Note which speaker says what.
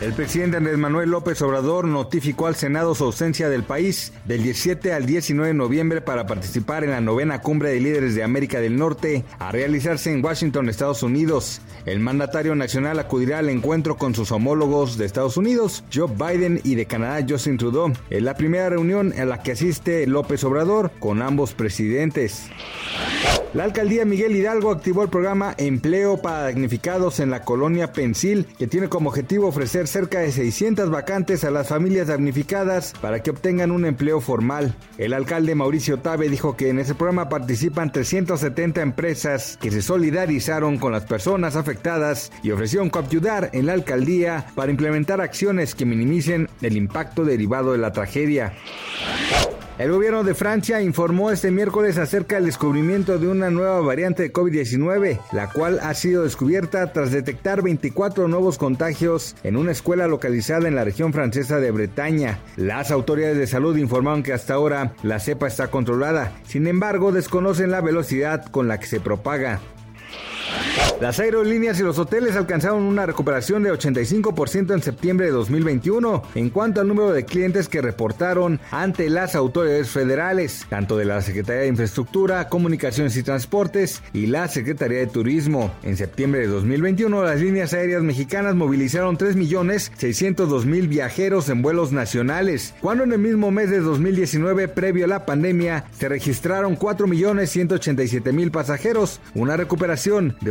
Speaker 1: El presidente Andrés Manuel López Obrador notificó al Senado su ausencia del país del 17 al 19 de noviembre para participar en la novena cumbre de líderes de América del Norte a realizarse en Washington, Estados Unidos. El mandatario nacional acudirá al encuentro con sus homólogos de Estados Unidos, Joe Biden, y de Canadá, Justin Trudeau. Es la primera reunión en la que asiste López Obrador con ambos presidentes. La alcaldía Miguel Hidalgo activó el programa Empleo para Damnificados en la colonia Pensil, que tiene como objetivo ofrecer cerca de 600 vacantes a las familias damnificadas para que obtengan un empleo formal. El alcalde Mauricio Tabe dijo que en ese programa participan 370 empresas que se solidarizaron con las personas afectadas y ofrecieron coayudar en la alcaldía para implementar acciones que minimicen el impacto derivado de la tragedia. El gobierno de Francia informó este miércoles acerca del descubrimiento de una nueva variante de COVID-19, la cual ha sido descubierta tras detectar 24 nuevos contagios en una escuela localizada en la región francesa de Bretaña. Las autoridades de salud informaron que hasta ahora la cepa está controlada, sin embargo desconocen la velocidad con la que se propaga. Las aerolíneas y los hoteles alcanzaron una recuperación de 85% en septiembre de 2021 en cuanto al número de clientes que reportaron ante las autoridades federales, tanto de la Secretaría de Infraestructura, Comunicaciones y Transportes y la Secretaría de Turismo. En septiembre de 2021, las líneas aéreas mexicanas movilizaron 3.602.000 viajeros en vuelos nacionales, cuando en el mismo mes de 2019, previo a la pandemia, se registraron 4.187.000 pasajeros, una recuperación de